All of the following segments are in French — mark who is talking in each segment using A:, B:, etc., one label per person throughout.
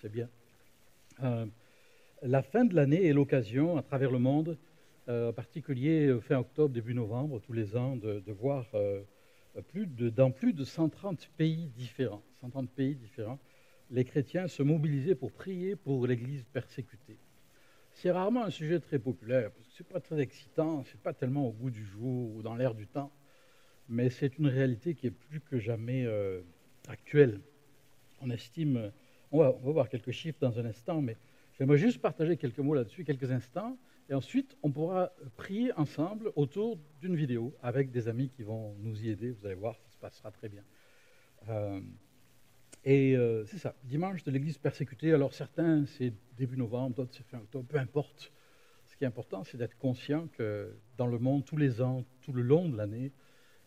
A: C'est bien. Euh, la fin de l'année est l'occasion, à travers le monde, euh, en particulier euh, fin octobre, début novembre, tous les ans, de, voir plus de, dans plus de 130 pays différents, 130 pays différents, les chrétiens se mobiliser pour prier pour l'Église persécutée. C'est rarement un sujet très populaire, parce que ce n'est pas très excitant, ce n'est pas tellement au goût du jour ou dans l'air du temps, mais c'est une réalité qui est plus que jamais actuelle. On estime on va, voir quelques chiffres dans un instant, mais j'aimerais juste partager quelques mots là-dessus, quelques instants, et ensuite on pourra prier ensemble autour d'une vidéo avec des amis qui vont nous y aider. Vous allez voir, ça se passera très bien. Euh, et euh, c'est ça, dimanche de l'Église persécutée. Alors certains, c'est début novembre, d'autres, c'est fin octobre, peu importe. Ce qui est important, c'est d'être conscient que dans le monde, tous les ans, tout le long de l'année,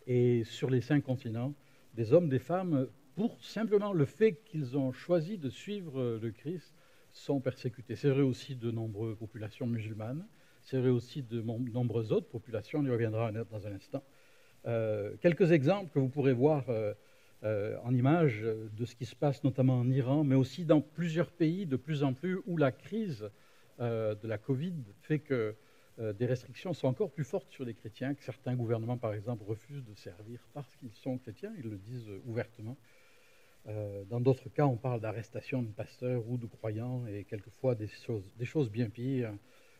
A: et sur les cinq continents, des hommes, des femmes pour simplement le fait qu'ils ont choisi de suivre le Christ, sont persécutés. C'est vrai aussi de nombreuses populations musulmanes, c'est vrai aussi de nombreuses autres populations, on y reviendra dans un instant. Euh, quelques exemples que vous pourrez voir euh, euh, en image de ce qui se passe notamment en Iran, mais aussi dans plusieurs pays de plus en plus où la crise de la Covid fait que des restrictions sont encore plus fortes sur les chrétiens, que certains gouvernements, par exemple, refusent de servir parce qu'ils sont chrétiens, ils le disent ouvertement. Euh, dans d'autres cas, on parle d'arrestation de pasteurs ou de croyants et quelquefois des choses, bien pires.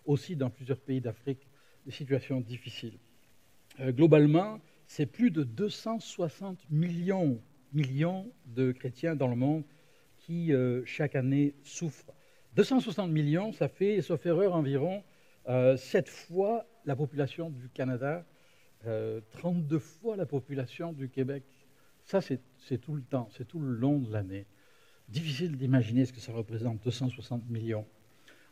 A: Aussi, dans plusieurs pays d'Afrique, des situations difficiles. Euh, globalement, c'est plus de 260 millions, de chrétiens dans le monde qui, euh, chaque année, souffrent. 260 millions, ça fait, sauf erreur, environ 7 fois la population du Canada, 32 fois la population du Québec ça, c'est tout le temps, c'est tout le long de l'année. Difficile d'imaginer ce que ça représente, 260 millions.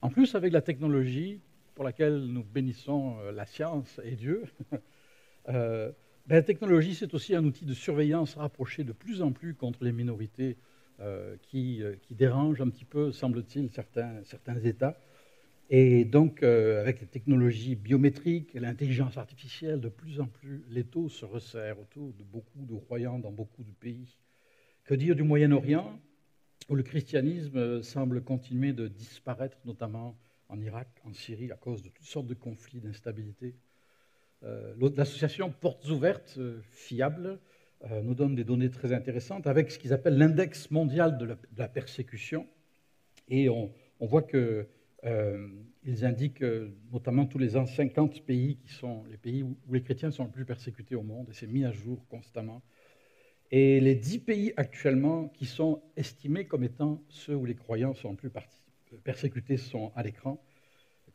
A: En plus, avec la technologie pour laquelle nous bénissons euh, la science et Dieu, euh, ben, la technologie, c'est aussi un outil de surveillance rapproché de plus en plus contre les minorités euh, qui, qui, dérangent un petit peu, semble-t-il, certains, certains États. Et donc, euh, avec les technologies biométriques et l'intelligence artificielle, de plus en plus, les taux se resserrent autour de beaucoup de croyants dans beaucoup de pays. Que dire du Moyen-Orient, où le christianisme semble continuer de disparaître, notamment en Irak, en Syrie, à cause de toutes sortes de conflits, d'instabilité? Euh, L'association Portes Ouvertes, euh, fiable, nous donne des données très intéressantes avec ce qu'ils appellent l'index mondial de la, persécution. Et on voit que euh, ils indiquent notamment tous les ans 50 pays qui sont les pays où, les chrétiens sont le plus persécutés au monde, et c'est mis à jour constamment. Et les 10 pays actuellement qui sont estimés comme étant ceux où les croyants sont le plus persécutés sont à l'écran.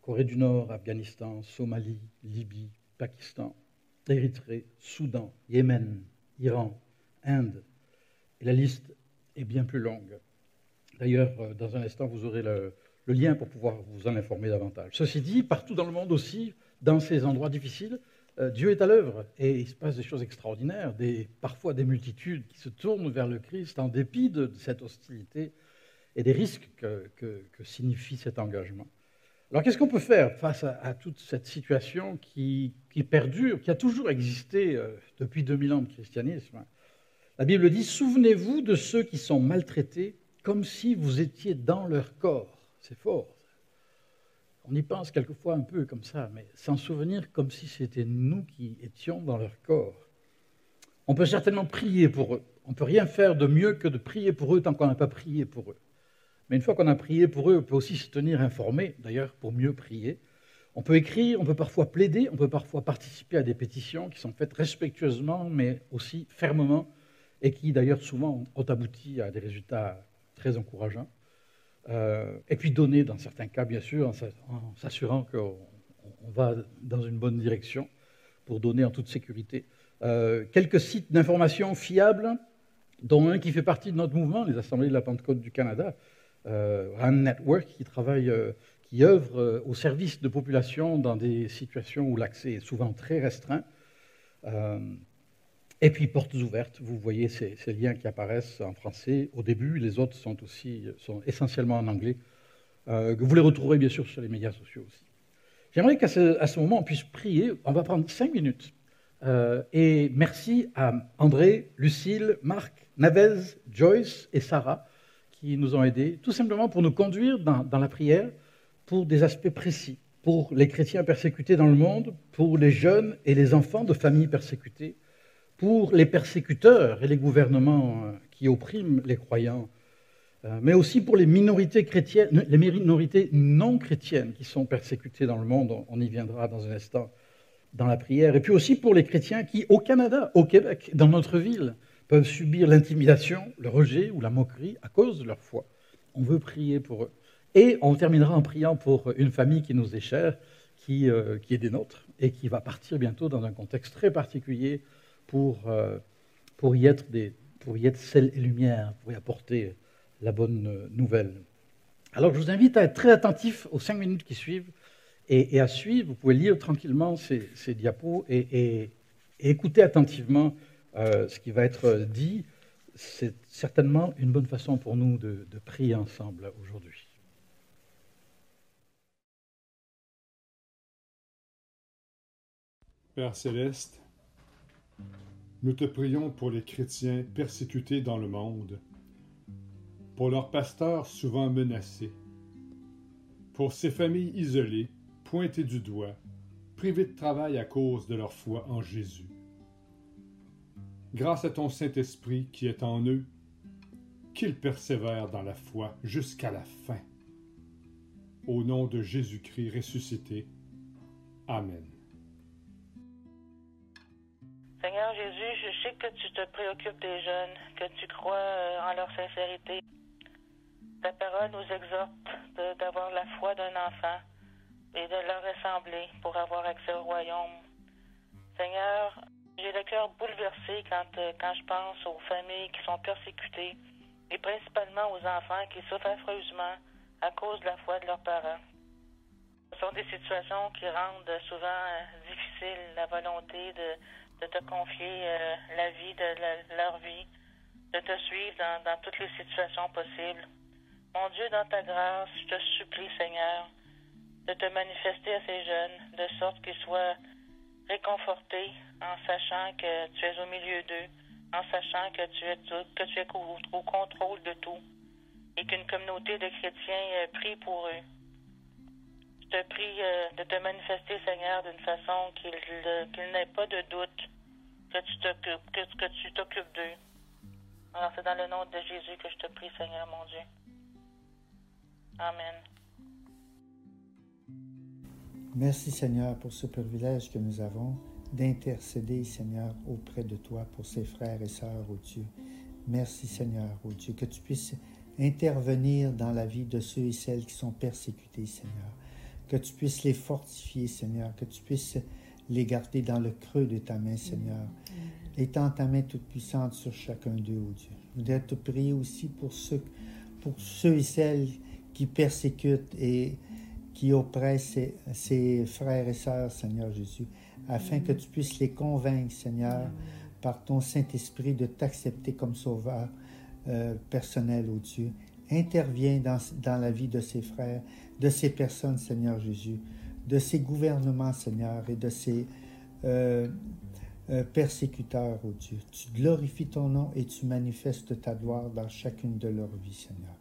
A: Corée du Nord, Afghanistan, Somalie, Libye, Pakistan, Érythrée, Soudan, Yémen, Iran, Inde. Et la liste est bien plus longue. D'ailleurs, euh, dans un instant, vous aurez le, le lien pour pouvoir vous en informer davantage. Ceci dit, partout dans le monde aussi, dans ces endroits difficiles, euh, Dieu est à l'œuvre et il se passe des choses extraordinaires, des, parfois des multitudes qui se tournent vers le Christ en dépit de, cette hostilité et des risques que, signifie cet engagement. Alors qu'est-ce qu'on peut faire face à, toute cette situation qui, perdure, qui a toujours existé euh, depuis 2000 ans de christianisme? La Bible dit, souvenez-vous de ceux qui sont maltraités comme si vous étiez dans leur corps. C'est fort. On y pense quelquefois un peu comme ça, mais s'en souvenir comme si c'était nous qui étions dans leur corps. On peut certainement prier pour eux. On ne peut rien faire de mieux que de prier pour eux tant qu'on n'a pas prié pour eux. Mais une fois qu'on a prié pour eux, on peut aussi se tenir informé, d'ailleurs, pour mieux prier. On peut écrire, on peut parfois plaider, on peut parfois participer à des pétitions qui sont faites respectueusement, mais aussi fermement, et qui d'ailleurs souvent ont abouti à des résultats très encourageants. Euh, et puis donner, dans certains cas, bien sûr, en s'assurant qu'on va dans une bonne direction pour donner en toute sécurité. Euh, quelques sites d'information fiables, dont un qui fait partie de notre mouvement, les Assemblées de la Pentecôte du Canada, euh, RAN Network, qui travaille, qui œuvre au service de populations dans des situations où l'accès est souvent très restreint. Et puis portes ouvertes, vous voyez ces, liens qui apparaissent en français au début, les autres sont aussi sont essentiellement en anglais. Euh, vous les retrouverez bien sûr sur les médias sociaux aussi. J'aimerais qu'à ce, moment on puisse prier. On va prendre cinq minutes. Euh, et merci à André, Lucille, Marc, Navez, Joyce et Sarah qui nous ont aidés, tout simplement pour nous conduire dans, dans la prière pour des aspects précis, pour les chrétiens persécutés dans le monde, pour les jeunes et les enfants de familles persécutées, pour les persécuteurs et les gouvernements euh, qui oppriment les croyants, euh, mais aussi pour les minorités chrétiennes, les minorités non chrétiennes qui sont persécutées dans le monde. On y viendra dans un instant dans la prière. Et puis aussi pour les chrétiens qui, au Canada, au Québec, dans notre ville, peuvent subir l'intimidation, le rejet ou la moquerie à cause de leur foi. On veut prier pour eux. Et on terminera en priant pour une famille qui nous est chère, qui, euh, qui est des nôtres, et qui va partir bientôt dans un contexte très particulier pour, euh, pour, y, être des, pour y être sel et lumière, pour y apporter la bonne nouvelle. Alors je vous invite à être très attentif aux cinq minutes qui suivent et, à suivre. Vous pouvez lire tranquillement ces, diapos et, et, écouter attentivement euh, ce qui va être dit. C'est certainement une bonne façon pour nous de, de prier ensemble aujourd'hui.
B: Père céleste, nous te prions pour les chrétiens persécutés dans le monde, pour leurs pasteurs souvent menacés, pour ces familles isolées, pointées du doigt, privées de travail à cause de leur foi en Jésus. Grâce à ton Saint-Esprit qui est en eux, qu'ils persévèrent dans la foi jusqu'à la fin. Au nom de Jésus-Christ ressuscité. Amen.
C: Seigneur Jésus, je sais que tu te préoccupes des jeunes, que tu crois euh, en leur sincérité. Ta parole nous exhorte d'avoir la foi d'un enfant et de leur ressembler pour avoir accès au royaume. Seigneur, j'ai le cœur bouleversé quand, euh, quand je pense aux familles qui sont persécutées et principalement aux enfants qui souffrent affreusement à cause de la foi de leurs parents. Ce sont des situations qui rendent souvent euh, difficile la volonté de, de te confier euh, la vie de leur vie, de te suivre dans, toutes les situations possibles. Mon Dieu, dans ta grâce, je te supplie, Seigneur, de te manifester à ces jeunes, de sorte qu'ils soient réconfortés en sachant que tu es au milieu d'eux, en sachant que tu es, que tu es au, au contrôle de tout et qu'une communauté de chrétiens euh, prie pour eux. Je te prie euh, de te manifester, Seigneur, d'une façon qu'il n'ait pas de doute que tu t'occupes que, que tu t'occupes d'eux. Alors c'est dans le nom de Jésus que je te prie, Seigneur mon Dieu. Amen.
D: Merci Seigneur pour ce privilège que nous avons d'intercéder, Seigneur, auprès de toi pour ces frères et sœurs, oh Dieu. Merci Seigneur, oh Dieu, que tu puisses intervenir dans la vie de ceux et celles qui sont persécutés, Seigneur. Que tu puisses les fortifier, Seigneur, que tu puisses les garder dans le creux de ta main, Seigneur. Étends ta main toute puissante sur chacun d'eux, oh Dieu. Je voudrais te prier aussi pour ceux, pour ceux et celles qui persécutent et qui oppressent ces, frères et sœurs, Seigneur Jésus, afin que tu puisses les convaincre, Seigneur, par ton Saint-Esprit de t'accepter comme sauveur euh, personnel, oh Dieu. Interviens dans, dans la vie de ces frères, de ces personnes, Seigneur Jésus, de ces gouvernements, Seigneur, et de ces euh, euh, persécuteurs, oh Dieu. Tu glorifies ton nom et tu manifestes ta gloire dans chacune de leurs vies, Seigneur.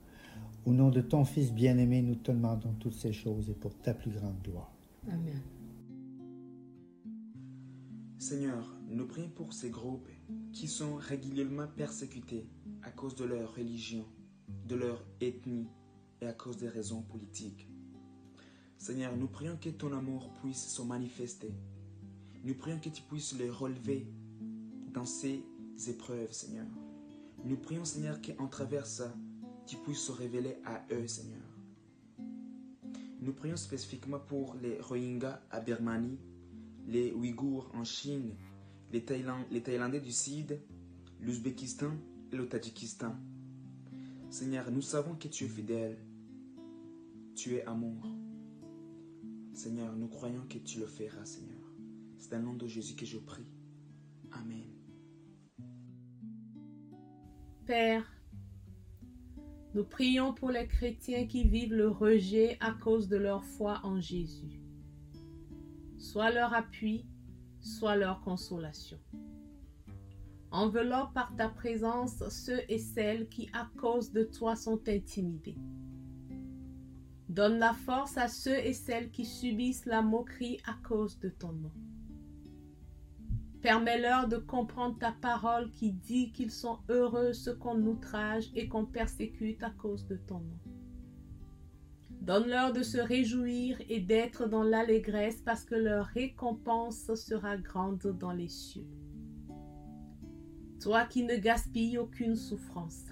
D: Au nom de ton Fils bien-aimé, nous te demandons toutes ces choses et pour ta plus grande gloire.
E: Amen.
F: Seigneur, nous prions pour ces groupes qui sont régulièrement persécutés à cause de leur religion, de leur ethnie et à cause des raisons politiques. Seigneur, nous prions que ton amour puisse se manifester. Nous prions que tu puisses les relever dans ces épreuves, Seigneur. Nous prions, Seigneur, qu'en travers ça, tu puisses se révéler à eux, Seigneur. Nous prions spécifiquement pour les Rohingyas à Birmanie, les Ouïghours en Chine, les, Thaïlandais du Sud, l'Ouzbékistan et le Tadjikistan. Seigneur, nous savons que tu es fidèle. Tu es amour. Seigneur, nous croyons que tu le feras, Seigneur. C'est dans le nom de Jésus que je prie. Amen.
E: Père, nous prions pour les chrétiens qui vivent le rejet à cause de leur foi en Jésus. Sois leur appui, soit leur consolation. Enveloppe par ta présence ceux et celles qui, à cause de toi, sont intimidés. Donne la force à ceux et celles qui subissent la moquerie à cause de ton nom. Permets-leur de comprendre ta parole qui dit qu'ils sont heureux ceux qu'on outrage et qu'on persécute à cause de ton nom. Donne-leur de se réjouir et d'être dans l'allégresse parce que leur récompense sera grande dans les cieux. Toi qui ne gaspilles aucune souffrance,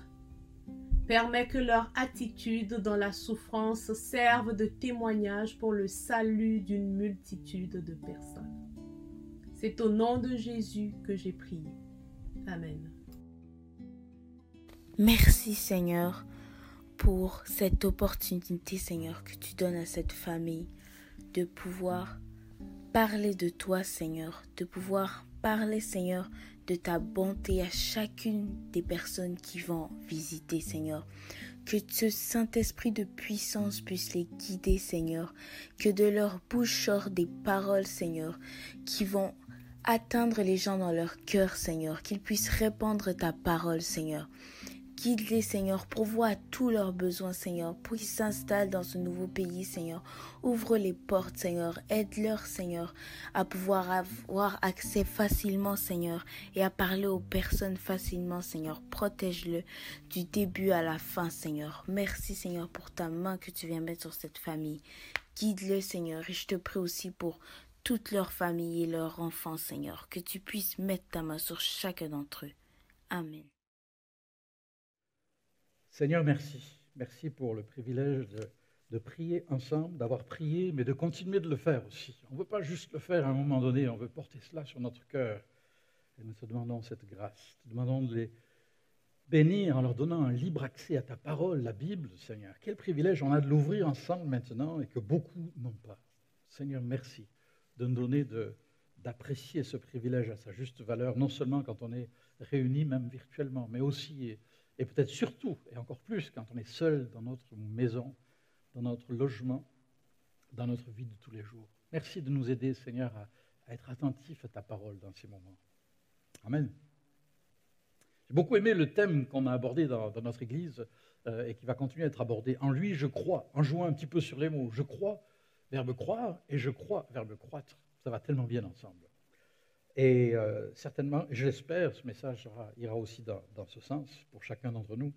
E: permets que leur attitude dans la souffrance serve de témoignage pour le salut d'une multitude de personnes. C'est au nom de Jésus que j'ai prié. Amen.
G: Merci Seigneur pour cette opportunité Seigneur que tu donnes à cette famille de pouvoir parler de toi Seigneur, de pouvoir parler Seigneur de ta bonté à chacune des personnes qui vont visiter Seigneur. Que ce Saint-Esprit de puissance puisse les guider Seigneur, que de leur bouche sortent des paroles Seigneur qui vont atteindre les gens dans leur cœur, Seigneur, qu'ils puissent répandre ta parole, Seigneur. Guide-les, Seigneur, pourvois à tous leurs besoins, Seigneur, pour qu'ils s'installent dans ce nouveau pays, Seigneur. Ouvre les portes, Seigneur. Aide-leur, Seigneur, à pouvoir avoir accès facilement, Seigneur, et à parler aux personnes facilement, Seigneur. Protège-le du début à la fin, Seigneur. Merci, Seigneur, pour ta main que tu viens mettre sur cette famille. Guide-le, Seigneur, et je te prie aussi pour toute leur famille et leurs enfants, Seigneur, que tu puisses mettre ta main sur chacun d'entre eux. Amen.
A: Seigneur, merci. Merci pour le privilège de, prier ensemble, d'avoir prié, mais de continuer de le faire aussi. On ne veut pas juste le faire à un moment donné, on veut porter cela sur notre cœur. Et nous te demandons cette grâce. Nous te demandons de les bénir en leur donnant un libre accès à ta parole, la Bible, Seigneur. Quel privilège on a de l'ouvrir ensemble maintenant et que beaucoup n'ont pas. Seigneur, merci de nous donner d'apprécier ce privilège à sa juste valeur, non seulement quand on est réunis, même virtuellement, mais aussi et, peut-être surtout, et encore plus, quand on est seul dans notre maison, dans notre logement, dans notre vie de tous les jours. Merci de nous aider, Seigneur, à, être attentifs à ta parole dans ces moments. Amen. J'ai beaucoup aimé le thème qu'on a abordé dans, notre Église euh, et qui va continuer à être abordé. En lui, je crois, en jouant un petit peu sur les mots. Je crois verbe croire et je crois, verbe croître. Ça va tellement bien ensemble. Et euh, certainement, je l'espère, ce message ira aussi dans, ce sens pour chacun d'entre nous.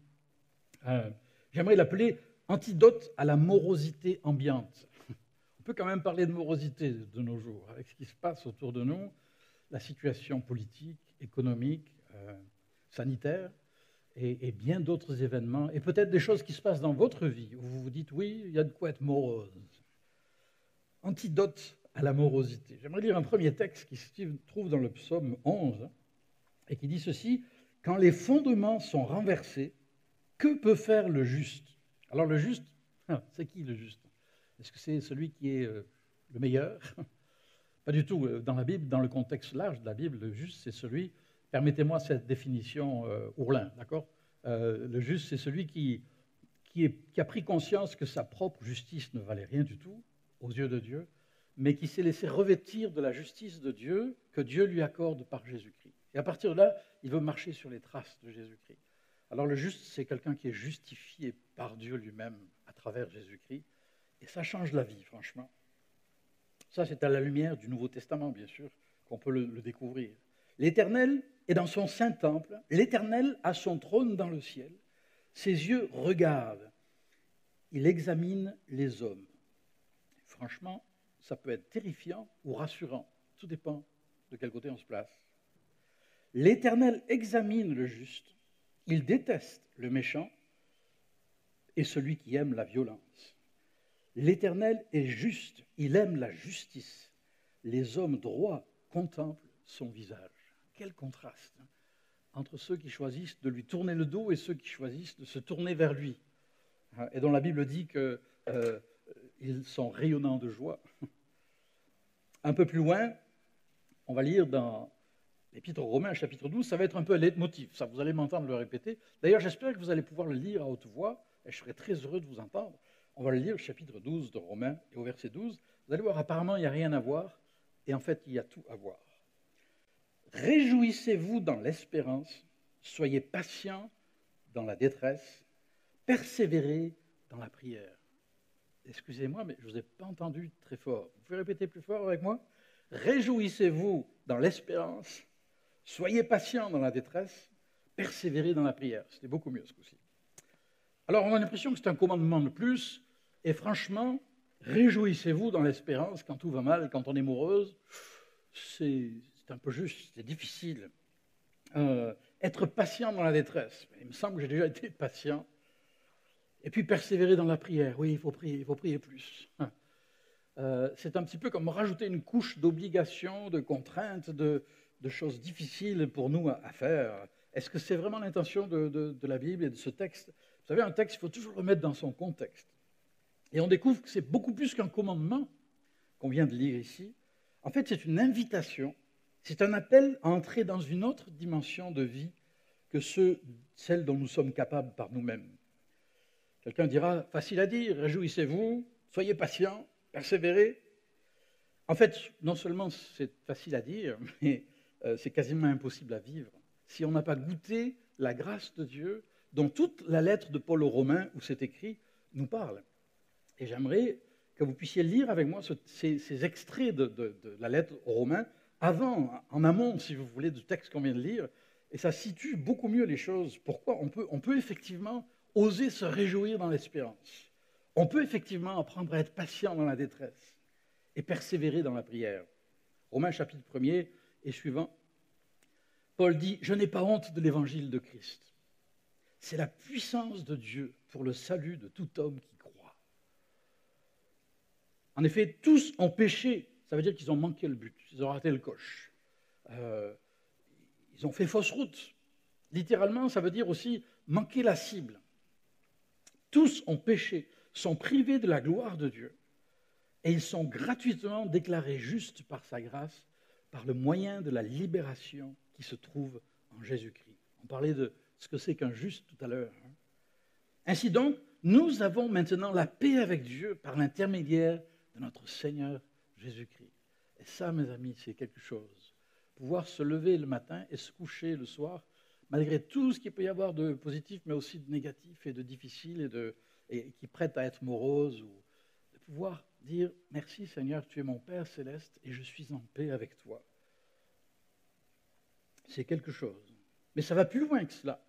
A: Euh, j'aimerais l'appeler antidote à la morosité ambiante. On peut quand même parler de morosité de nos jours, avec ce qui se passe autour de nous, la situation politique, économique, euh, sanitaire, et, et, bien d'autres événements, et peut-être des choses qui se passent dans votre vie, où vous vous dites, oui, il y a de quoi être morose antidote à l'amorosité. J'aimerais lire un premier texte qui se trouve dans le psaume 11 et qui dit ceci Quand les fondements sont renversés, que peut faire le juste? Alors, le juste, c'est qui le juste? Est-ce que c'est celui qui est euh, le meilleur? Pas du tout. Euh, dans la Bible, dans le contexte large de la Bible, le juste, c'est celui, permettez-moi cette définition euh, ourlin, d'accord? Le juste, c'est celui qui, qui a pris conscience que sa propre justice ne valait rien du tout aux yeux de Dieu, mais qui s'est laissé revêtir de la justice de Dieu que Dieu lui accorde par Jésus-Christ. Et à partir de là, il veut marcher sur les traces de Jésus-Christ. Alors le juste, c'est quelqu'un qui est justifié par Dieu lui-même à travers Jésus-Christ. Et ça change la vie, franchement. Ça, c'est à la lumière du Nouveau Testament, bien sûr, qu'on peut le, découvrir. L'Éternel est dans son saint temple, l'Éternel a son trône dans le ciel, ses yeux regardent, il examine les hommes. Franchement, ça peut être terrifiant ou rassurant. Tout dépend de quel côté on se place. L'Éternel examine le juste, il déteste le méchant et celui qui aime la violence. L'Éternel est juste, il aime la justice. Les hommes droits contemplent son visage. Quel contraste hein, entre ceux qui choisissent de lui tourner le dos et ceux qui choisissent de se tourner vers lui. Et dont la Bible dit que euh, ils sont rayonnants de joie. Un peu plus loin, on va lire dans l'Épître aux Romains, chapitre 12, ça va être un peu un leitmotiv, ça vous allez m'entendre le répéter. D'ailleurs, j'espère que vous allez pouvoir le lire à haute voix, et je serai très heureux de vous entendre. On va le lire chapitre 12 de Romains, et au verset 12. Vous allez voir, apparemment, il n'y a rien à voir, et en fait, il y a tout à voir. Réjouissez-vous dans l'espérance, soyez patients dans la détresse, persévérez dans la prière. Excusez-moi, mais je ne vous ai pas entendu très fort. Vous pouvez répéter plus fort avec moi? Réjouissez-vous dans l'espérance, soyez patients dans la détresse, persévérez dans la prière. C'était beaucoup mieux ce coup-ci. Alors on a l'impression que c'est un commandement de plus, et franchement, réjouissez-vous dans l'espérance quand tout va mal, quand on est moureuse, c'est un peu juste, c'est difficile. Euh, être patient dans la détresse, il me semble que j'ai déjà été patient et puis persévérer dans la prière. Oui, il faut prier, il faut prier plus. Euh, c'est un petit peu comme rajouter une couche d'obligations, de contraintes, de, choses difficiles pour nous à, faire. Est-ce que c'est vraiment l'intention de, la Bible et de ce texte? Vous savez, un texte, il faut toujours le mettre dans son contexte. Et on découvre que c'est beaucoup plus qu'un commandement qu'on vient de lire ici. En fait, c'est une invitation, c'est un appel à entrer dans une autre dimension de vie que celle dont nous sommes capables par nous-mêmes. Quelqu'un dira, facile à dire, réjouissez-vous, soyez patients, persévérez. En fait, non seulement c'est facile à dire, mais euh, c'est quasiment impossible à vivre si on n'a pas goûté la grâce de Dieu dont toute la lettre de Paul aux Romains où c'est écrit nous parle. Et j'aimerais que vous puissiez lire avec moi ces, extraits de, la lettre aux Romains avant, en amont, si vous voulez, du texte qu'on vient de lire, et ça situe beaucoup mieux les choses. Pourquoi? On peut effectivement oser se réjouir dans l'espérance. On peut effectivement apprendre à être patient dans la détresse et persévérer dans la prière. Romains chapitre 1er et suivant, Paul dit, Je n'ai pas honte de l'évangile de Christ. C'est la puissance de Dieu pour le salut de tout homme qui croit. En effet, tous ont péché. Ça veut dire qu'ils ont manqué le but, ils ont raté le coche. Euh, ils ont fait fausse route. Littéralement, ça veut dire aussi manquer la cible. Tous ont péché, sont privés de la gloire de Dieu, et ils sont gratuitement déclarés justes par sa grâce, par le moyen de la libération qui se trouve en Jésus-Christ. On parlait de ce que c'est qu'un juste tout à l'heure. Hein. Ainsi donc, nous avons maintenant la paix avec Dieu par l'intermédiaire de notre Seigneur Jésus-Christ. Et ça, mes amis, c'est quelque chose. Pouvoir se lever le matin et se coucher le soir malgré tout ce qu'il peut y avoir de positif, mais aussi de négatif et de difficile et, de, qui prête à être morose, ou de pouvoir dire merci Seigneur, tu es mon Père céleste et je suis en paix avec toi. C'est quelque chose. Mais ça va plus loin que cela.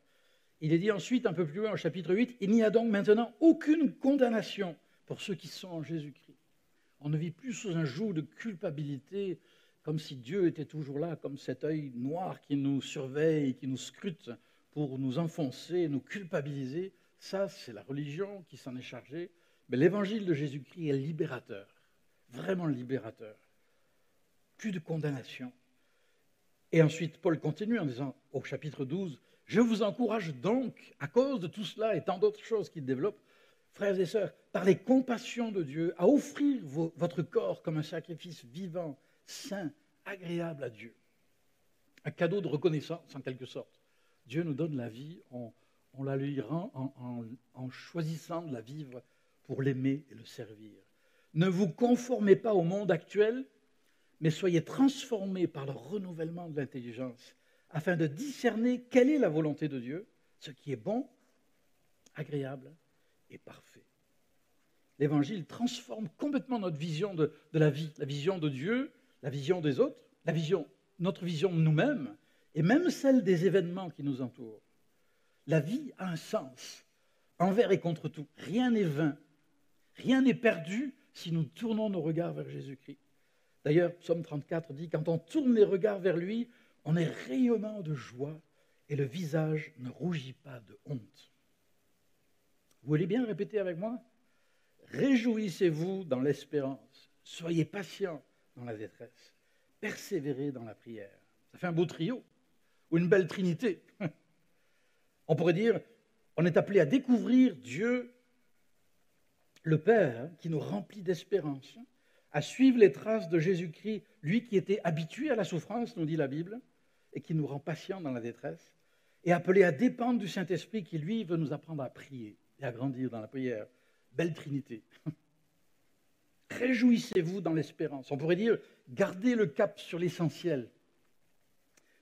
A: Il est dit ensuite, un peu plus loin au chapitre 8, il n'y a donc maintenant aucune condamnation pour ceux qui sont en Jésus-Christ. On ne vit plus sous un joug de culpabilité comme si Dieu était toujours là, comme cet œil noir qui nous surveille, qui nous scrute pour nous enfoncer, nous culpabiliser. Ça, c'est la religion qui s'en est chargée. Mais l'évangile de Jésus-Christ est libérateur, vraiment libérateur. Plus de condamnation. Et ensuite, Paul continue en disant au chapitre 12, Je vous encourage donc, à cause de tout cela et tant d'autres choses qu'il développe, frères et sœurs, par les compassions de Dieu, à offrir votre corps comme un sacrifice vivant, saint, agréable à Dieu. Un cadeau de reconnaissance, en quelque sorte. Dieu nous donne la vie, on, la lui rend en, choisissant de la vivre pour l'aimer et le servir. Ne vous conformez pas au monde actuel, mais soyez transformés par le renouvellement de l'intelligence, afin de discerner quelle est la volonté de Dieu, ce qui est bon, agréable et parfait. L'Évangile transforme complètement notre vision de, la vie, la vision de Dieu la vision des autres, la vision, notre vision de nous-mêmes, et même celle des événements qui nous entourent. La vie a un sens, envers et contre tout. Rien n'est vain, rien n'est perdu si nous tournons nos regards vers Jésus-Christ. D'ailleurs, Psaume 34 dit, quand on tourne les regards vers lui, on est rayonnant de joie et le visage ne rougit pas de honte. Vous voulez bien répéter avec moi? Réjouissez-vous dans l'espérance, soyez patients, dans la détresse, persévérer dans la prière. Ça fait un beau trio, ou une belle trinité. On pourrait dire, on est appelé à découvrir Dieu, le Père, qui nous remplit d'espérance, à suivre les traces de Jésus-Christ, lui qui était habitué à la souffrance, nous dit la Bible, et qui nous rend patients dans la détresse, et appelé à dépendre du Saint-Esprit qui, lui, veut nous apprendre à prier et à grandir dans la prière. Belle Trinité. Réjouissez-vous dans l'espérance. On pourrait dire, gardez le cap sur l'essentiel.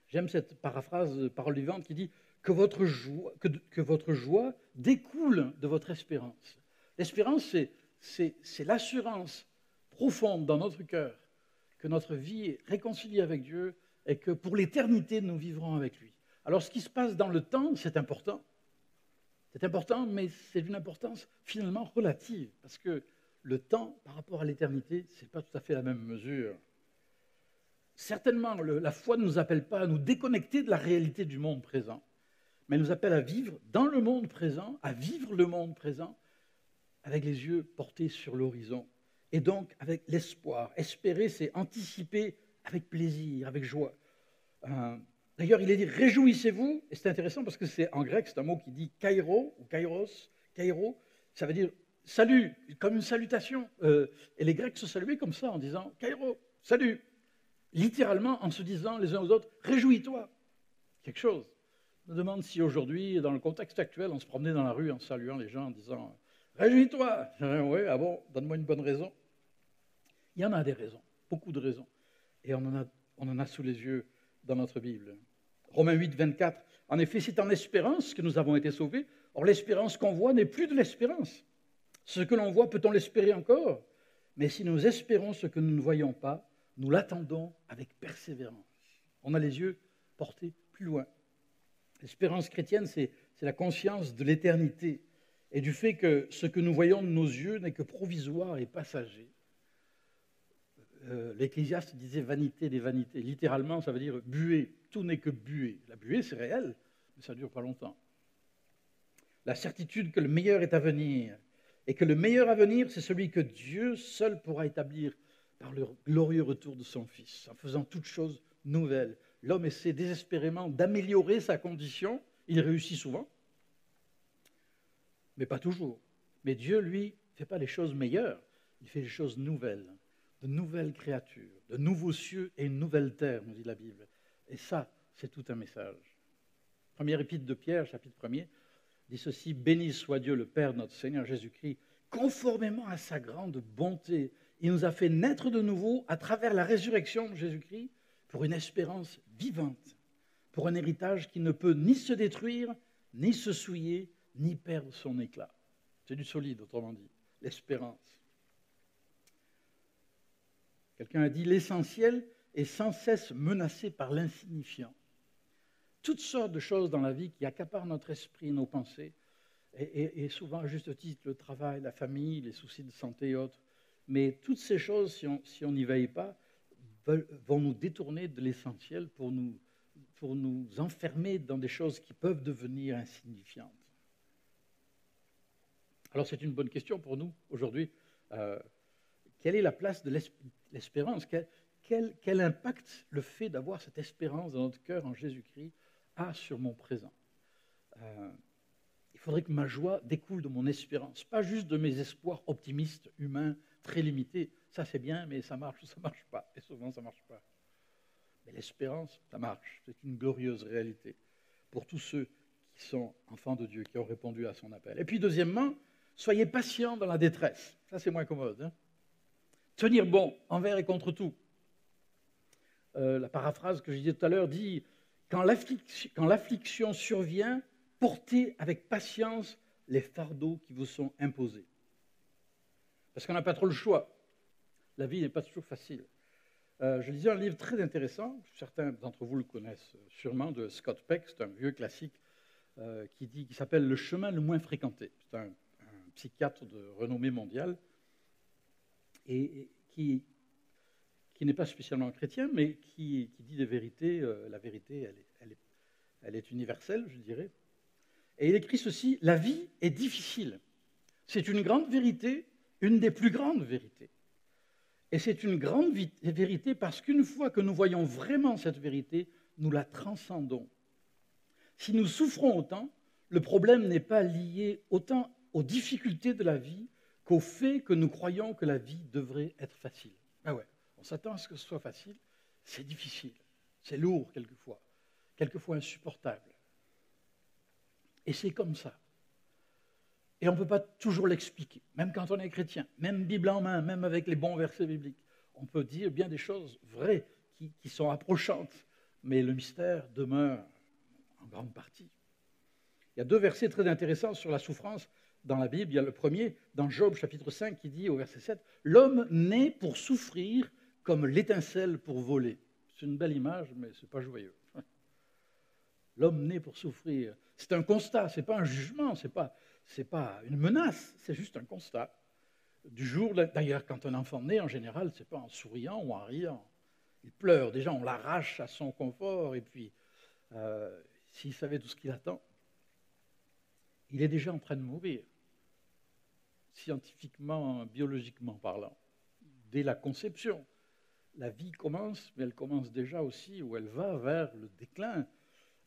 A: J'aime cette paraphrase parole vivante qui dit que votre joie, que votre joie découle de votre espérance. L'espérance, c'est l'assurance profonde dans notre cœur que notre vie est réconciliée avec Dieu et que pour l'éternité, nous vivrons avec lui. Alors ce qui se passe dans le temps, c'est important. C'est important, mais c'est d'une importance finalement relative, parce que le temps par rapport à l'éternité, ce n'est pas tout à fait la même mesure. Certainement, la foi ne nous appelle pas à nous déconnecter de la réalité du monde présent, mais elle nous appelle à vivre dans le monde présent, à vivre le monde présent avec les yeux portés sur l'horizon, et donc avec l'espoir. Espérer, c'est anticiper avec plaisir, avec joie. Euh, d'ailleurs, il est dit réjouissez-vous, et c'est intéressant parce que c'est en grec, c'est un mot qui dit kairo ou kairos, kairo, ça veut dire salut, comme une salutation. Euh, et les Grecs se saluaient comme ça en disant kairo, salut, littéralement en se disant les uns aux autres réjouis-toi. Quelque chose. Je me demande si aujourd'hui, dans le contexte actuel, on se promenait dans la rue en saluant les gens en disant Réjouis-toi. Oui, ah bon, donne-moi une bonne raison. Il y en a des raisons, beaucoup de raisons. Et on en a, on en a sous les yeux dans notre Bible. Romains 8, 24. En effet, c'est en espérance que nous avons été sauvés. Or, l'espérance qu'on voit n'est plus de l'espérance. Ce que l'on voit, peut-on l'espérer encore? Mais si nous espérons ce que nous ne voyons pas, nous l'attendons avec persévérance. On a les yeux portés plus loin. L'espérance chrétienne, c'est la conscience de l'éternité et du fait que ce que nous voyons de nos yeux n'est que provisoire et passager. Euh, L'Ecclésiaste disait vanité des vanités. Littéralement, ça veut dire buée. Tout n'est que buée. La buée, c'est réel, mais ça ne dure pas longtemps. La certitude que le meilleur est à venir, et que le meilleur à venir, c'est celui que Dieu seul pourra établir par le glorieux retour de son Fils, en faisant toutes choses nouvelles. L'homme essaie désespérément d'améliorer sa condition, il réussit souvent, mais pas toujours. Mais Dieu, lui, ne fait pas les choses meilleures, il fait les choses nouvelles, de nouvelles créatures, de nouveaux cieux et une nouvelle terre, nous dit la Bible. Et ça, c'est tout un message. Première épître de Pierre, chapitre 1er, dit ceci Béni soit Dieu, le Père, notre Seigneur Jésus-Christ, conformément à sa grande bonté. Il nous a fait naître de nouveau à travers la résurrection de Jésus-Christ pour une espérance vivante, pour un héritage qui ne peut ni se détruire, ni se souiller, ni perdre son éclat. C'est du solide, autrement dit, l'espérance. Quelqu'un a dit l'essentiel est sans cesse menacé par l'insignifiant. Toutes sortes de choses dans la vie qui accaparent notre esprit, nos pensées, et, souvent à juste titre le travail, la famille, les soucis de santé et autres. Mais toutes ces choses, si on n'y veille pas, vont nous détourner de l'essentiel pour nous, pour nous enfermer dans des choses qui peuvent devenir insignifiantes. Alors c'est une bonne question pour nous aujourd'hui. Euh, quelle est la place de l'espérance? Quel, impact le fait d'avoir cette espérance dans notre cœur en Jésus-Christ a sur mon présent euh, Il faudrait que ma joie découle de mon espérance, pas juste de mes espoirs optimistes, humains, très limités. Ça c'est bien, mais ça marche ou ça marche pas. Et souvent ça marche pas. Mais l'espérance, ça marche. C'est une glorieuse réalité pour tous ceux qui sont enfants de Dieu, qui ont répondu à son appel. Et puis deuxièmement, Soyez patient dans la détresse. Ça, c'est moins commode. Hein. Tenir bon envers et contre tout. Euh, la paraphrase que je disais tout à l'heure dit Quand l'affliction survient, portez avec patience les fardeaux qui vous sont imposés. Parce qu'on n'a pas trop le choix. La vie n'est pas toujours facile. Euh, je lisais un livre très intéressant, certains d'entre vous le connaissent sûrement, de Scott Peck, c'est un vieux classique, euh, qui, dit, qui s'appelle Le chemin le moins fréquenté. C'est un psychiatre de renommée mondiale, et, qui, qui n'est pas spécialement chrétien, mais qui, dit des vérités. Euh, la vérité, elle est, elle, est, elle est universelle, je dirais. Et il écrit ceci, la vie est difficile. C'est une grande vérité, une des plus grandes vérités. Et c'est une grande vérité parce qu'une fois que nous voyons vraiment cette vérité, nous la transcendons. Si nous souffrons autant, le problème n'est pas lié autant aux difficultés de la vie qu'au fait que nous croyons que la vie devrait être facile. Ah ouais, s'attend à ce que ce soit facile, c'est difficile, c'est lourd quelquefois, quelquefois insupportable. Et c'est comme ça. Et on ne peut pas toujours l'expliquer, même quand on est chrétien, même Bible en main, même avec les bons versets bibliques. On peut dire bien des choses vraies qui, qui sont approchantes, mais le mystère demeure en grande partie. Il y a deux versets très intéressants sur la souffrance dans la Bible. Il y a le premier, dans Job chapitre 5, qui dit au verset 7, L'homme naît pour souffrir comme l'étincelle pour voler. C'est une belle image, mais ce n'est pas joyeux. L'homme naît pour souffrir. C'est un constat, ce n'est pas un jugement, ce n'est pas, pas une menace, c'est juste un constat. Du jour, d'ailleurs, quand un enfant naît, en général, ce n'est pas en souriant ou en riant. Il pleure. Déjà, on l'arrache à son confort, et puis, euh, s'il savait tout ce qu'il attend, il est déjà en train de mourir, scientifiquement, biologiquement parlant, dès la conception. La vie commence, mais elle commence déjà aussi, où elle va vers le déclin,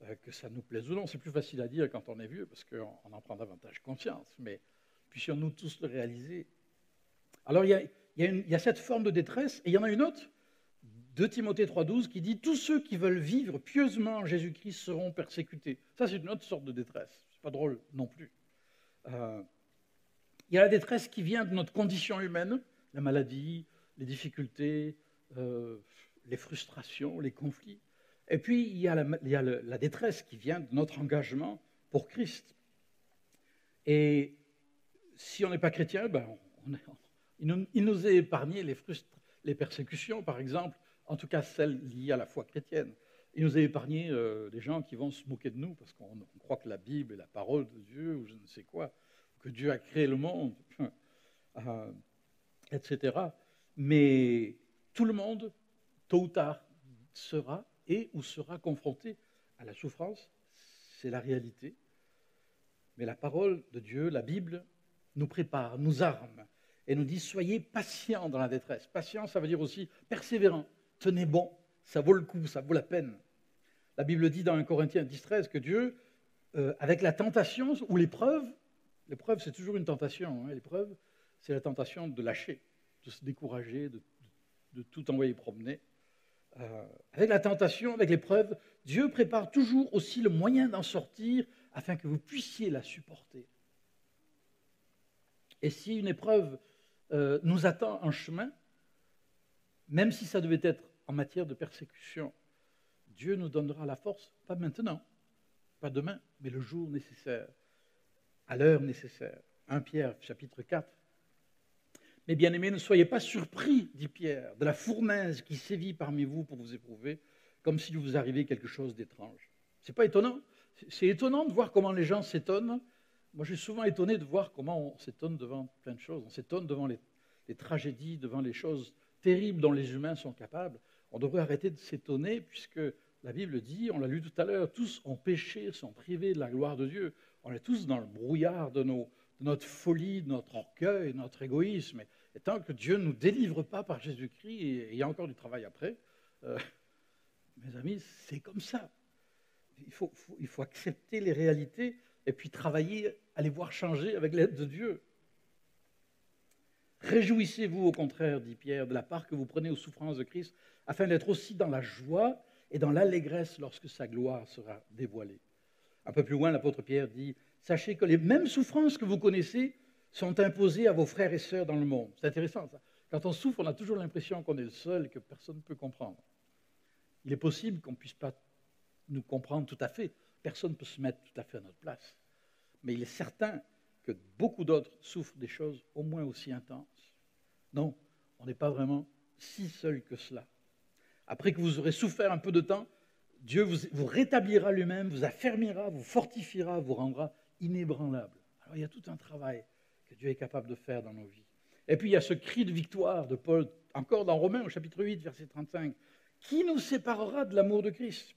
A: euh, que ça nous plaise ou non. C'est plus facile à dire quand on est vieux, parce qu'on en prend davantage conscience, mais puissions-nous tous le réaliser. Alors il y, a, cette forme de détresse, et il y en a une autre, de Timothée 3.12, qui dit « Tous ceux qui veulent vivre pieusement en Jésus-Christ seront persécutés ». Ça, c'est une autre sorte de détresse pas drôle non plus. Euh, il y a la détresse qui vient de notre condition humaine, la maladie, les difficultés, euh, les frustrations, les conflits. Et puis, il y a, la, détresse qui vient de notre engagement pour Christ. Et si on n'est pas chrétien, ben, il, nous, est épargné les, persécutions, par exemple, en tout cas celles liées à la foi chrétienne. Il nous a épargné euh, des gens qui vont se moquer de nous parce qu'on croit que la Bible est la parole de Dieu ou je ne sais quoi, que Dieu a créé le monde, euh, etc. Mais tout le monde, tôt ou tard, sera et ou sera confronté à la souffrance. C'est la réalité. Mais la parole de Dieu, la Bible, nous prépare, nous arme et nous dit soyez patients dans la détresse. Patient, ça veut dire aussi persévérant, tenez bon, ça vaut le coup, ça vaut la peine. La Bible dit dans 1 Corinthiens 10, 13 que Dieu, euh, avec la tentation ou l'épreuve, l'épreuve c'est toujours une tentation, hein, l'épreuve c'est la tentation de lâcher, de se décourager, de, tout envoyer promener. Euh, avec la tentation, avec l'épreuve, Dieu prépare toujours aussi le moyen d'en sortir afin que vous puissiez la supporter. Et si une épreuve euh, nous attend en chemin, même si ça devait être en matière de persécution. Dieu nous donnera la force, pas maintenant, pas demain, mais le jour nécessaire, à l'heure nécessaire. 1 Pierre chapitre 4. Mais bien aimés, ne soyez pas surpris, dit Pierre, de la fournaise qui sévit parmi vous pour vous éprouver, comme s'il vous arrivait quelque chose d'étrange. C'est pas étonnant C'est étonnant de voir comment les gens s'étonnent. Moi, je suis souvent étonné de voir comment on s'étonne devant plein de choses. On s'étonne devant les, tragédies, devant les choses terribles dont les humains sont capables on devrait arrêter de s'étonner puisque la Bible dit, on l'a lu tout à l'heure, tous ont péché, sont privés de la gloire de Dieu. On est tous dans le brouillard de, notre folie, de notre orgueil, de notre égoïsme. Tant que Dieu ne nous délivre pas par Jésus-Christ, et il y a encore du travail après, euh, mes amis, c'est comme ça. Il faut, il faut accepter les réalités et puis travailler à les voir changer avec l'aide de Dieu. Réjouissez-vous au contraire, dit Pierre, de la part que vous prenez aux souffrances de Christ, afin d'être aussi dans la joie et dans l'allégresse lorsque sa gloire sera dévoilée. Un peu plus loin, l'apôtre Pierre dit, Sachez que les mêmes souffrances que vous connaissez sont imposées à vos frères et sœurs dans le monde. C'est intéressant ça. Quand on souffre, on a toujours l'impression qu'on est le seul et que personne ne peut comprendre. Il est possible qu'on ne puisse pas nous comprendre tout à fait. Personne ne peut se mettre tout à fait à notre place. Mais il est certain que beaucoup d'autres souffrent des choses au moins aussi intenses. Non, on n'est pas vraiment si seul que cela. Après que vous aurez souffert un peu de temps, Dieu vous, rétablira lui-même, vous affermira, vous fortifiera, vous rendra inébranlable. Alors il y a tout un travail que Dieu est capable de faire dans nos vies. Et puis il y a ce cri de victoire de Paul, encore dans Romains au chapitre 8, verset 35. Qui nous séparera de l'amour de Christ?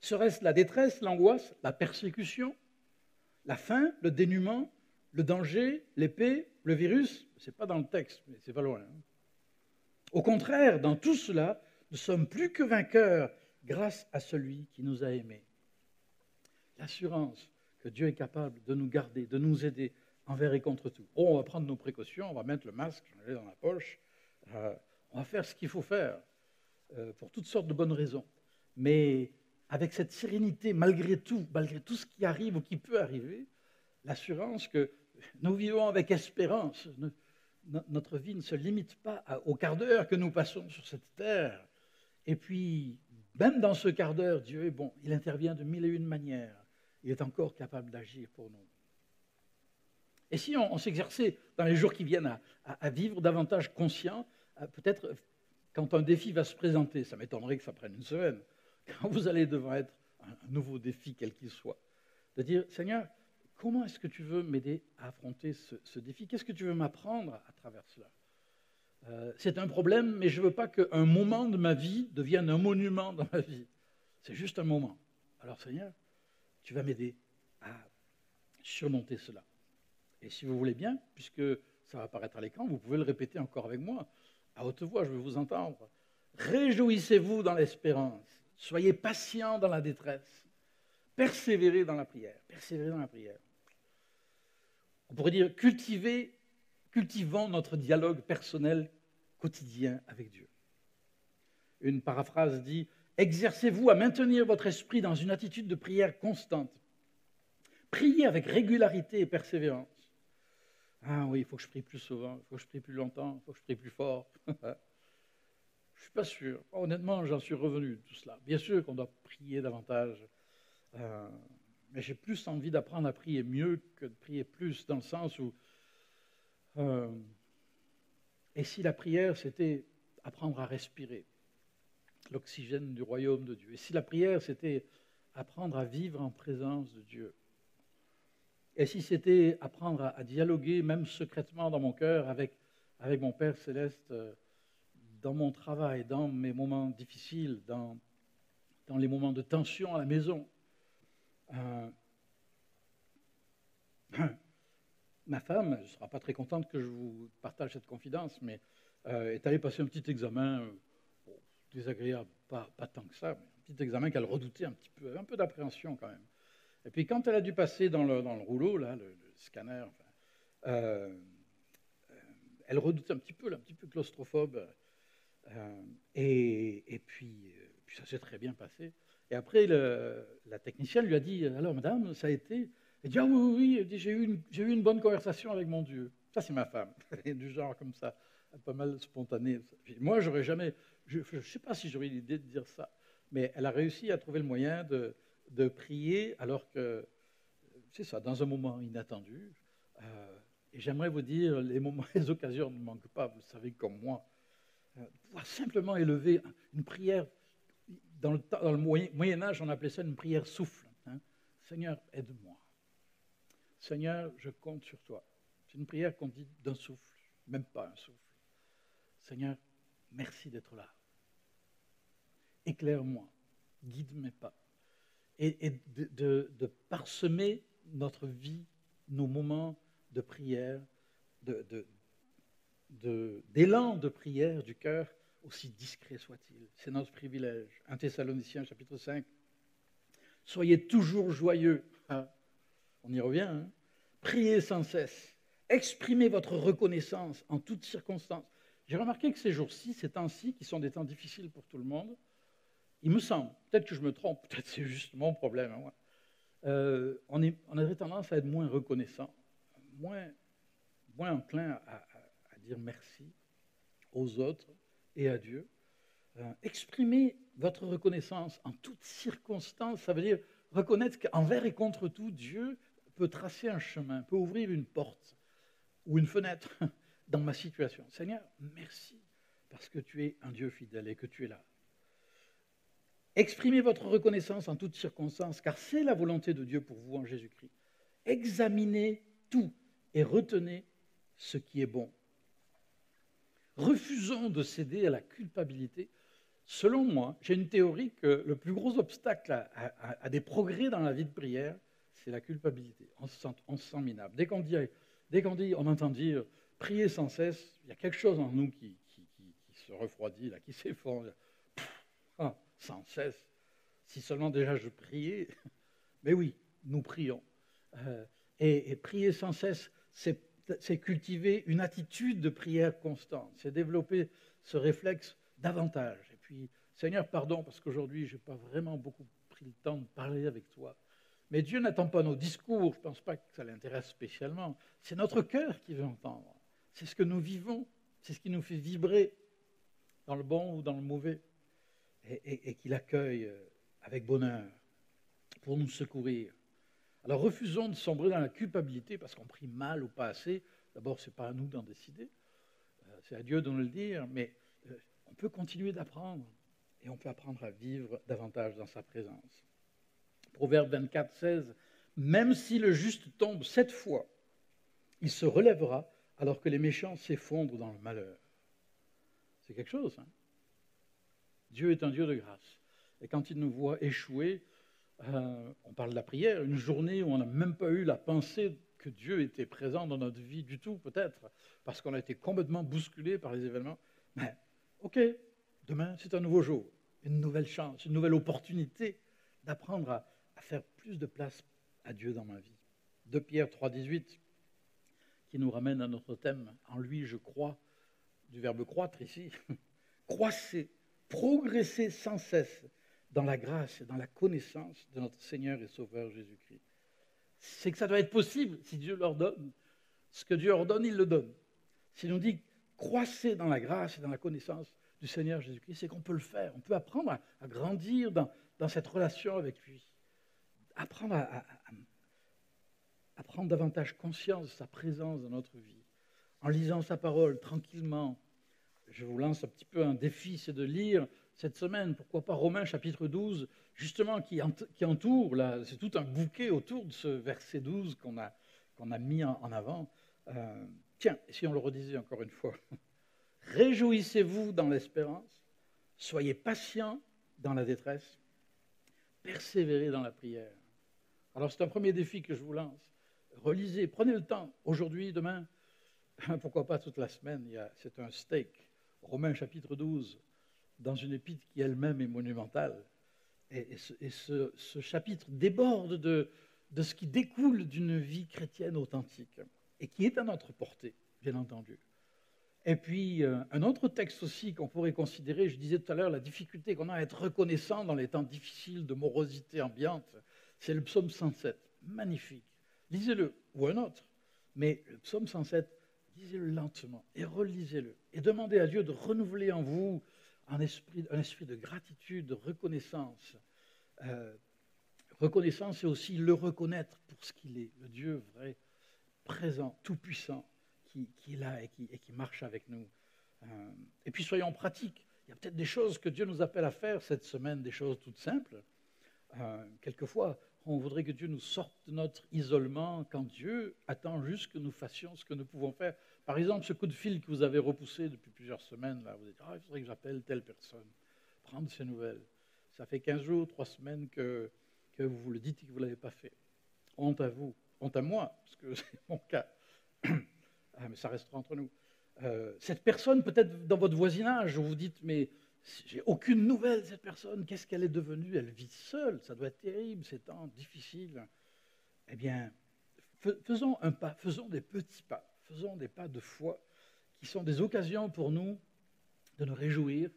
A: Serait-ce la détresse, l'angoisse, la persécution, la faim, le dénuement, le danger, l'épée, le virus, ce n'est pas dans le texte, mais c'est pas loin. Hein. Au contraire, dans tout cela, nous sommes plus que vainqueurs grâce à celui qui nous a aimés. L'assurance que Dieu est capable de nous garder, de nous aider envers et contre tout. Oh, on va prendre nos précautions, on va mettre le masque dans la poche, euh, on va faire ce qu'il faut faire euh, pour toutes sortes de bonnes raisons. Mais avec cette sérénité, malgré tout, malgré tout ce qui arrive ou qui peut arriver, l'assurance que nous vivons avec espérance. Notre vie ne se limite pas au quart d'heure que nous passons sur cette terre. Et puis, Même dans ce quart d'heure, Dieu est bon. Il intervient de mille et une manières. Il est encore capable d'agir pour nous. Et si on, s'exerçait dans les jours qui viennent à, vivre davantage conscient, peut-être quand un défi va se présenter, ça m'étonnerait que ça prenne une semaine, quand vous allez devant être un, nouveau défi, quel qu'il soit, de dire, Seigneur, comment est-ce que tu veux m'aider à affronter ce, défi? Qu'est-ce que tu veux m'apprendre à travers cela? Euh, C'est un problème, mais je ne veux pas qu'un moment de ma vie devienne un monument dans ma vie. C'est juste un moment. Alors Seigneur, tu vas m'aider à surmonter cela. Et si vous voulez bien, puisque ça va apparaître à l'écran, vous pouvez le répéter encore avec moi, à haute voix, je veux vous entendre. Réjouissez-vous dans l'espérance, soyez patients dans la détresse, persévérez dans la prière, persévérez dans la prière. On pourrait dire cultivez, cultivons notre dialogue personnel quotidien avec Dieu. Une paraphrase dit Exercez-vous à maintenir votre esprit dans une attitude de prière constante. Priez avec régularité et persévérance. Ah oui, il faut que je prie plus souvent, il faut que je prie plus longtemps, il faut que je prie plus fort. je ne suis pas sûr. Honnêtement, j'en suis revenu de tout cela. Bien sûr qu'on doit prier davantage, euh, mais j'ai plus envie d'apprendre à prier mieux que de prier plus, dans le sens où... Euh, et si la prière, c'était apprendre à respirer l'oxygène du royaume de Dieu, et si la prière, c'était apprendre à vivre en présence de Dieu, et si c'était apprendre à, dialoguer, même secrètement dans mon cœur, avec, avec mon Père céleste, euh, dans mon travail, dans mes moments difficiles, dans, dans les moments de tension à la maison. Euh, ma femme, elle ne sera pas très contente que je vous partage cette confidence, mais euh, est allée passer un petit examen, désagréable, pas, pas, tant que ça, mais un petit examen qu'elle redoutait un petit peu, un peu d'appréhension quand même. Et puis quand elle a dû passer dans le, dans le rouleau, là, le, scanner, euh, euh, elle redoute un petit peu, un petit peu claustrophobe. Euh, et, et puis, ça s'est très bien passé. Et après, la technicienne lui a dit Alors, madame, ça a été? Elle dit Ah oui, oui, j'ai eu, une, eu une bonne conversation avec mon Dieu. Ça, c'est ma femme. Du genre comme ça, pas mal spontanée. Moi, j'aurais jamais. Je ne sais pas si j'aurais l'idée de dire ça, mais elle a réussi à trouver le moyen de de prier alors que, c'est ça, dans un moment inattendu. Euh, et j'aimerais vous dire, les moments, les occasions ne manquent pas, vous savez comme moi. Euh, pouvoir simplement élever une prière, dans le, Moyen, Âge, on appelait ça une prière souffle. Hein. Seigneur, aide-moi. Seigneur, je compte sur toi. C'est une prière qu'on dit d'un souffle, même pas un souffle. Seigneur, merci d'être là. Éclaire-moi, guide mes pas et, de, parsemer notre vie, nos moments de prière, d'élan de, prière du cœur, aussi discret soit-il. C'est notre privilège. 1 Thessaloniciens chapitre 5. Soyez toujours joyeux. Ah, on y revient. Hein. Priez sans cesse. Exprimez votre reconnaissance en toutes circonstances. J'ai remarqué que ces jours-ci, ces temps-ci, qui sont des temps difficiles pour tout le monde, il me semble, peut-être que je me trompe, peut-être c'est juste mon problème euh, on, est, aurait tendance à être moins reconnaissant, moins, moins enclin à, dire merci aux autres et à Dieu. Euh, exprimer votre reconnaissance en toutes circonstances, ça veut dire reconnaître qu'envers et contre tout, Dieu peut tracer un chemin, peut ouvrir une porte ou une fenêtre dans ma situation. Seigneur, merci parce que tu es un Dieu fidèle et que tu es là. Exprimez votre reconnaissance en toutes circonstances, car c'est la volonté de Dieu pour vous en Jésus-Christ. Examinez tout et retenez ce qui est bon. Refusons de céder à la culpabilité. Selon moi, j'ai une théorie que le plus gros obstacle à, des progrès dans la vie de prière, c'est la culpabilité. On se sent, minable. Dès qu'on dit, dès qu'on on entend dire prier sans cesse, il y a quelque chose en nous qui, se refroidit, qui s'effondre. Ah, sans cesse. Si seulement déjà je priais. Mais oui, nous prions. Euh, et, prier sans cesse, c'est cultiver une attitude de prière constante. C'est développer ce réflexe davantage. Et puis, Seigneur, pardon, parce qu'aujourd'hui, je n'ai pas vraiment beaucoup pris le temps de parler avec toi. Mais Dieu n'attend pas nos discours, je ne pense pas que ça l'intéresse spécialement. C'est notre cœur qui veut entendre. C'est ce que nous vivons, c'est ce qui nous fait vibrer, dans le bon ou dans le mauvais. Et, qu'il accueille euh, avec bonheur pour nous secourir. Alors refusons de sombrer dans la culpabilité parce qu'on prie mal ou pas assez. D'abord, ce n'est pas à nous d'en décider, euh, c'est à Dieu de nous le dire, mais euh, on peut continuer d'apprendre et on peut apprendre à vivre davantage dans sa présence. Proverbe 24, 16, même si le juste tombe sept fois, il se relèvera alors que les méchants s'effondrent dans le malheur. C'est quelque chose. Hein? Dieu est un Dieu de grâce. Et quand il nous voit échouer, euh, on parle de la prière, une journée où on n'a même pas eu la pensée que Dieu était présent dans notre vie du tout, peut-être, parce qu'on a été complètement bousculé par les événements. Mais, ok, demain, c'est un nouveau jour, une nouvelle chance, une nouvelle opportunité d'apprendre à, faire plus de place à Dieu dans ma vie. De Pierre 3, 18, qui nous ramène à notre thème, en lui je crois, du verbe croître ici, croissez, progressez sans cesse dans la grâce et dans la connaissance de notre Seigneur et Sauveur Jésus-Christ. C'est que ça doit être possible si Dieu leur donne. Ce que Dieu ordonne, il le donne. S'il nous dit croissez dans la grâce et dans la connaissance du Seigneur Jésus-Christ, c'est qu'on peut le faire. On peut apprendre à, grandir dans, cette relation avec lui. Apprendre à prendre davantage conscience de sa présence dans notre vie. En lisant sa parole tranquillement, je vous lance un petit peu un défi, c'est de lire cette semaine, pourquoi pas Romains chapitre 12, justement, qui, entoure, c'est tout un bouquet autour de ce verset 12 qu'on a, qu'on a mis en, avant. Euh, tiens, si on le redisait encore une fois, réjouissez-vous dans l'espérance, soyez patients dans la détresse, persévérez dans la prière. Alors c'est un premier défi que je vous lance. Relisez, prenez le temps, aujourd'hui, demain, pourquoi pas toute la semaine, c'est un steak. Romains chapitre 12, dans une épître qui elle-même est monumentale. Et, ce, chapitre déborde de, de ce qui découle d'une vie chrétienne authentique et qui est à notre portée, bien entendu. Et puis, euh, un autre texte aussi qu'on pourrait considérer, je disais tout à l'heure, la difficulté qu'on a à être reconnaissant dans les temps difficiles de morosité ambiante, c'est le psaume 107. Magnifique. Lisez-le, ou un autre. Mais le psaume 107, lisez-le lentement et relisez-le. Et demandez à Dieu de renouveler en vous un esprit, un esprit de gratitude, de reconnaissance. Euh, reconnaissance, c'est aussi le reconnaître pour ce qu'il est, le Dieu vrai, présent, tout-puissant, qui, qui, est là et qui, et qui marche avec nous. Euh, et puis soyons pratiques. Il y a peut-être des choses que Dieu nous appelle à faire cette semaine, des choses toutes simples. Euh, quelquefois, on voudrait que Dieu nous sorte de notre isolement quand Dieu attend juste que nous fassions ce que nous pouvons faire. Par exemple, ce coup de fil que vous avez repoussé depuis plusieurs semaines, là, vous dites Ah, il faudrait que j'appelle telle personne, prendre ses nouvelles. Ça fait 15 jours, 3 semaines que, vous vous le dites et que vous ne l'avez pas fait. Honte à vous, honte à moi, parce que c'est mon cas. ah, mais ça restera entre nous. Euh, cette personne, peut-être dans votre voisinage, vous vous dites Mais j'ai aucune nouvelle de cette personne, qu'est-ce qu'elle est devenue? Elle vit seule, ça doit être terrible, ces temps difficiles. Eh bien, faisons un pas, faisons des petits pas faisons des pas de foi qui sont des occasions pour nous de nous réjouir,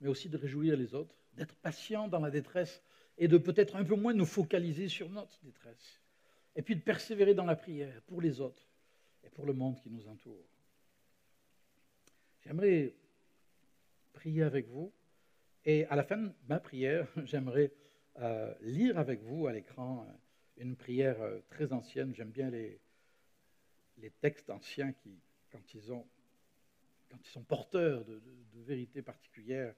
A: mais aussi de réjouir les autres, d'être patients dans la détresse et de peut-être un peu moins nous focaliser sur notre détresse. Et puis de persévérer dans la prière pour les autres et pour le monde qui nous entoure. J'aimerais prier avec vous et à la fin de ma prière, j'aimerais euh, lire avec vous à l'écran une prière euh, très ancienne. J'aime bien les, les textes anciens qui, quand ils, sont porteurs de, de, vérités particulières.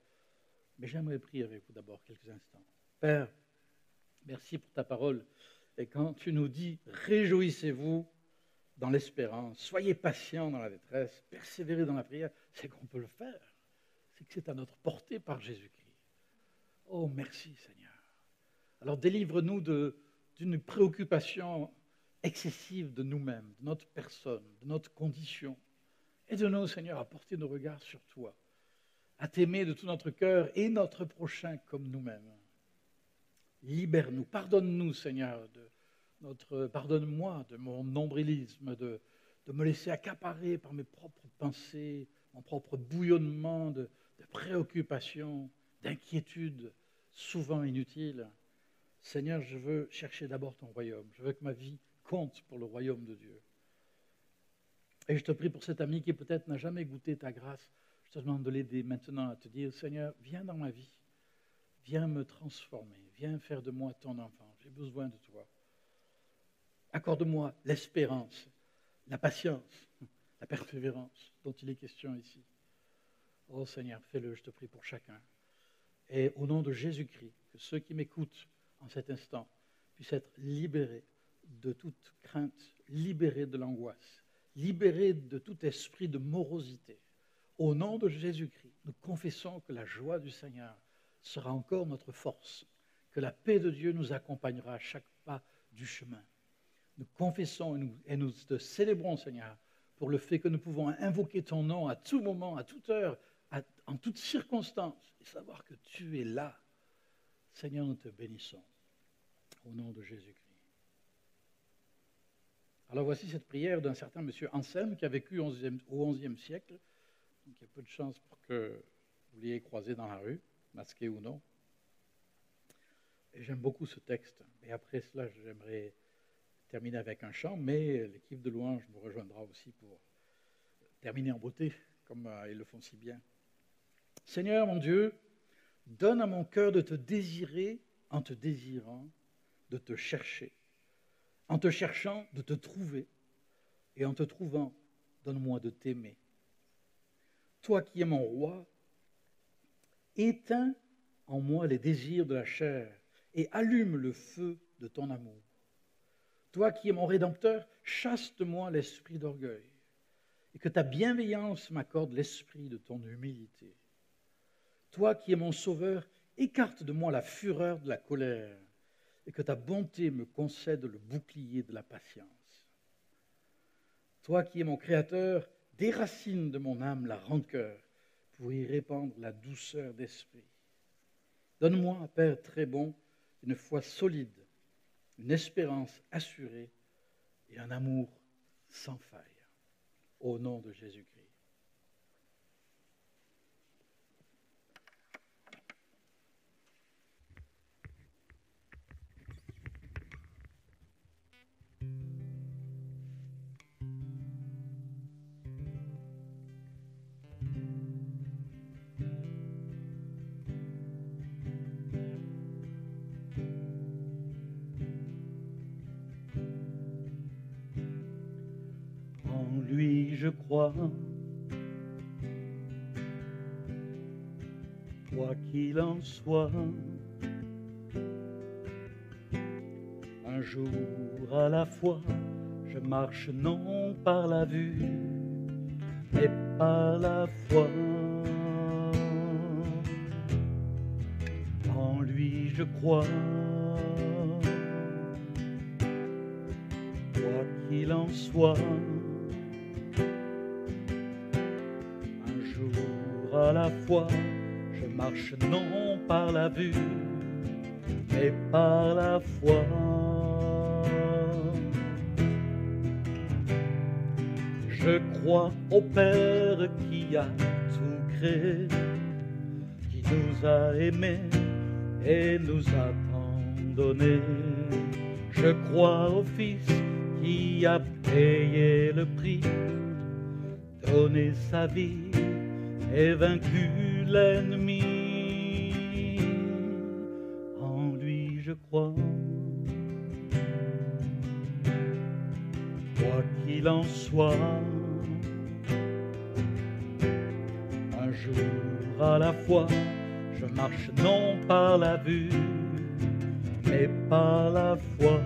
A: Mais j'aimerais prier avec vous d'abord quelques instants. Père, merci pour ta parole. Et quand tu nous dis, réjouissez-vous dans l'espérance, soyez patients dans la détresse, persévérez dans la prière, c'est qu'on peut le faire. C'est que c'est à notre portée par Jésus-Christ. Oh, merci Seigneur. Alors délivre-nous d'une préoccupation excessive de nous-mêmes, de notre personne, de notre condition. Aide-nous, Seigneur, à porter nos regards sur toi, à t'aimer de tout notre cœur et notre prochain comme nous-mêmes. Libère-nous, pardonne-nous, Seigneur, de notre, pardonne-moi de mon nombrilisme, de, de me laisser accaparer par mes propres pensées, mon propre bouillonnement de, de préoccupations, d'inquiétudes souvent inutiles. Seigneur, je veux chercher d'abord ton royaume. Je veux que ma vie compte pour le royaume de Dieu. Et je te prie pour cet ami qui peut-être n'a jamais goûté ta grâce. Je te demande de l'aider maintenant à te dire, Seigneur, viens dans ma vie. Viens me transformer, viens faire de moi ton enfant, j'ai besoin de toi. Accorde-moi l'espérance, la patience, la persévérance dont il est question ici. Oh Seigneur, fais-le, je te prie pour chacun. Et au nom de Jésus-Christ, que ceux qui m'écoutent en cet instant puissent être libérés de toute crainte, libérés de l'angoisse, libérés de tout esprit de morosité. Au nom de Jésus-Christ, nous confessons que la joie du Seigneur sera encore notre force, que la paix de Dieu nous accompagnera à chaque pas du chemin. Nous confessons et nous, te célébrons, Seigneur, pour le fait que nous pouvons invoquer ton nom à tout moment, à toute heure, en toutes circonstances, et savoir que tu es là. Seigneur, nous te bénissons. Au nom de Jésus-Christ. Alors voici cette prière d'un certain monsieur Anselme qui a vécu au XIe siècle. Donc il y a peu de chances pour que vous l'ayez croisé dans la rue, masqué ou non. J'aime beaucoup ce texte. Et après cela, j'aimerais terminer avec un chant, mais l'équipe de louange me rejoindra aussi pour terminer en beauté, comme euh, ils le font si bien. Seigneur mon Dieu, donne à mon cœur de te désirer en te désirant, de te chercher, en te cherchant, de te trouver, et en te trouvant, donne-moi de t'aimer. Toi qui es mon roi, éteins en moi les désirs de la chair et allume le feu de ton amour. Toi qui es mon rédempteur, chasse de moi l'esprit d'orgueil, et que ta bienveillance m'accorde l'esprit de ton humilité. Toi qui es mon sauveur, écarte de moi la fureur de la colère, et que ta bonté me concède le bouclier de la patience. Toi qui es mon créateur, déracine de mon âme la rancœur pour y répandre la douceur d'esprit. Donne-moi, Père très bon, une foi solide, une espérance assurée et un amour sans faille. Au nom de Jésus-Christ. Crois. Quoi qu'il en soit, un jour à la fois, je marche non par la vue, mais par la foi. En lui je crois. Quoi qu'il en soit, je marche non par la vue, mais par la foi. Je crois au Père qui a tout créé, qui nous a aimés et nous a abandonnés. Je crois au Fils qui a payé le prix, donné sa vie et vaincu l'ennemi. En lui je crois. Quoi qu'il en soit, un jour à la fois, je marche non par la vue, mais par la foi.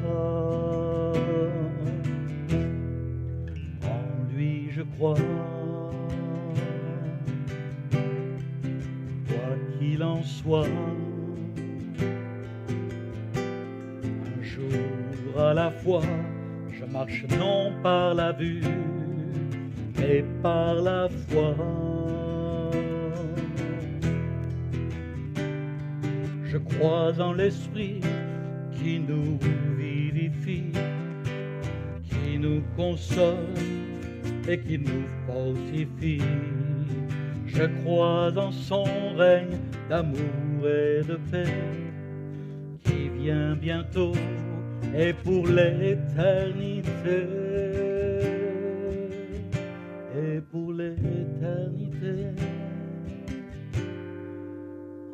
A: En lui je crois. En. Un jour à la fois, je marche non par la vue, mais par la foi. Je crois en l'Esprit qui nous vivifie, qui nous console et qui nous fortifie. Je crois en son règne d'amour et de paix qui vient bientôt et pour l'éternité. Et pour l'éternité,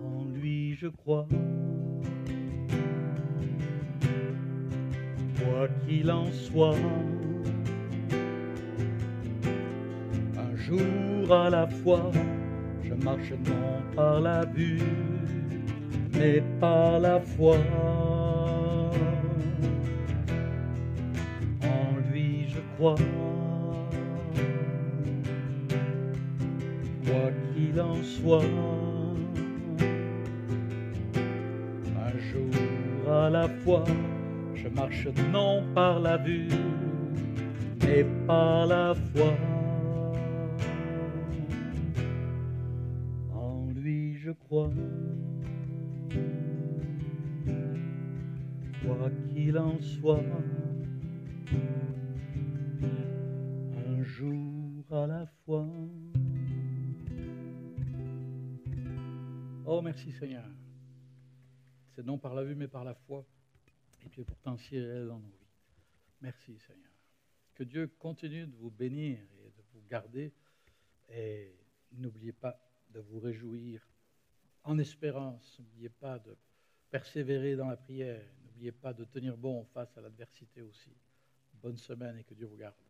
A: en lui je crois. Quoi qu'il en soit, un jour à la fois, je marche non par la vue, mais par la foi. En lui je crois. Quoi qu'il en soit, un jour à la fois, je marche non par la vue, mais par la foi. Quoi qu'il en soit, un jour à la fois. Oh, merci Seigneur. C'est non par la vue, mais par la foi. Et tu es pourtant si réel dans nos vies. Merci Seigneur. Que Dieu continue de vous bénir et de vous garder. Et n'oubliez pas de vous réjouir en espérance. N'oubliez pas de persévérer dans la prière. N'oubliez pas de tenir bon face à l'adversité aussi. Bonne semaine et que Dieu vous garde.